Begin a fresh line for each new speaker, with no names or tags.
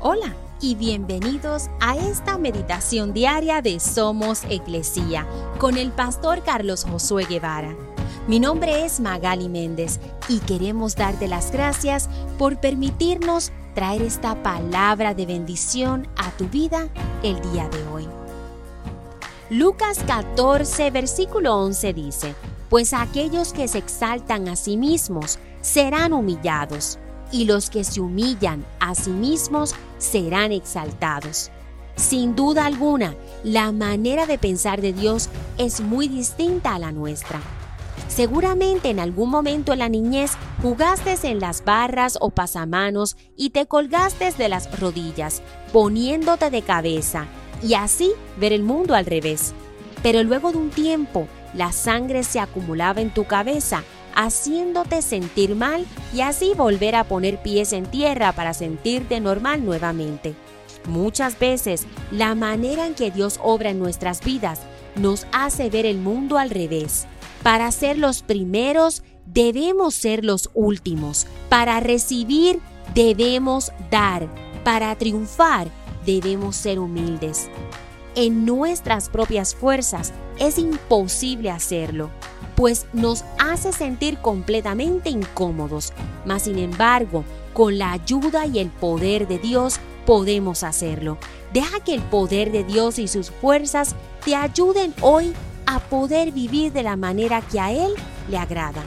Hola y bienvenidos a esta meditación diaria de Somos Iglesia con el pastor Carlos Josué Guevara. Mi nombre es Magali Méndez y queremos darte las gracias por permitirnos traer esta palabra de bendición a tu vida el día de hoy. Lucas 14, versículo 11 dice, Pues aquellos que se exaltan a sí mismos serán humillados y los que se humillan a sí mismos serán exaltados. Sin duda alguna, la manera de pensar de Dios es muy distinta a la nuestra. Seguramente en algún momento en la niñez jugaste en las barras o pasamanos y te colgaste de las rodillas, poniéndote de cabeza, y así ver el mundo al revés. Pero luego de un tiempo, la sangre se acumulaba en tu cabeza haciéndote sentir mal y así volver a poner pies en tierra para sentirte normal nuevamente. Muchas veces la manera en que Dios obra en nuestras vidas nos hace ver el mundo al revés. Para ser los primeros debemos ser los últimos. Para recibir debemos dar. Para triunfar debemos ser humildes. En nuestras propias fuerzas es imposible hacerlo pues nos hace sentir completamente incómodos. Mas sin embargo, con la ayuda y el poder de Dios podemos hacerlo. Deja que el poder de Dios y sus fuerzas te ayuden hoy a poder vivir de la manera que a Él le agrada.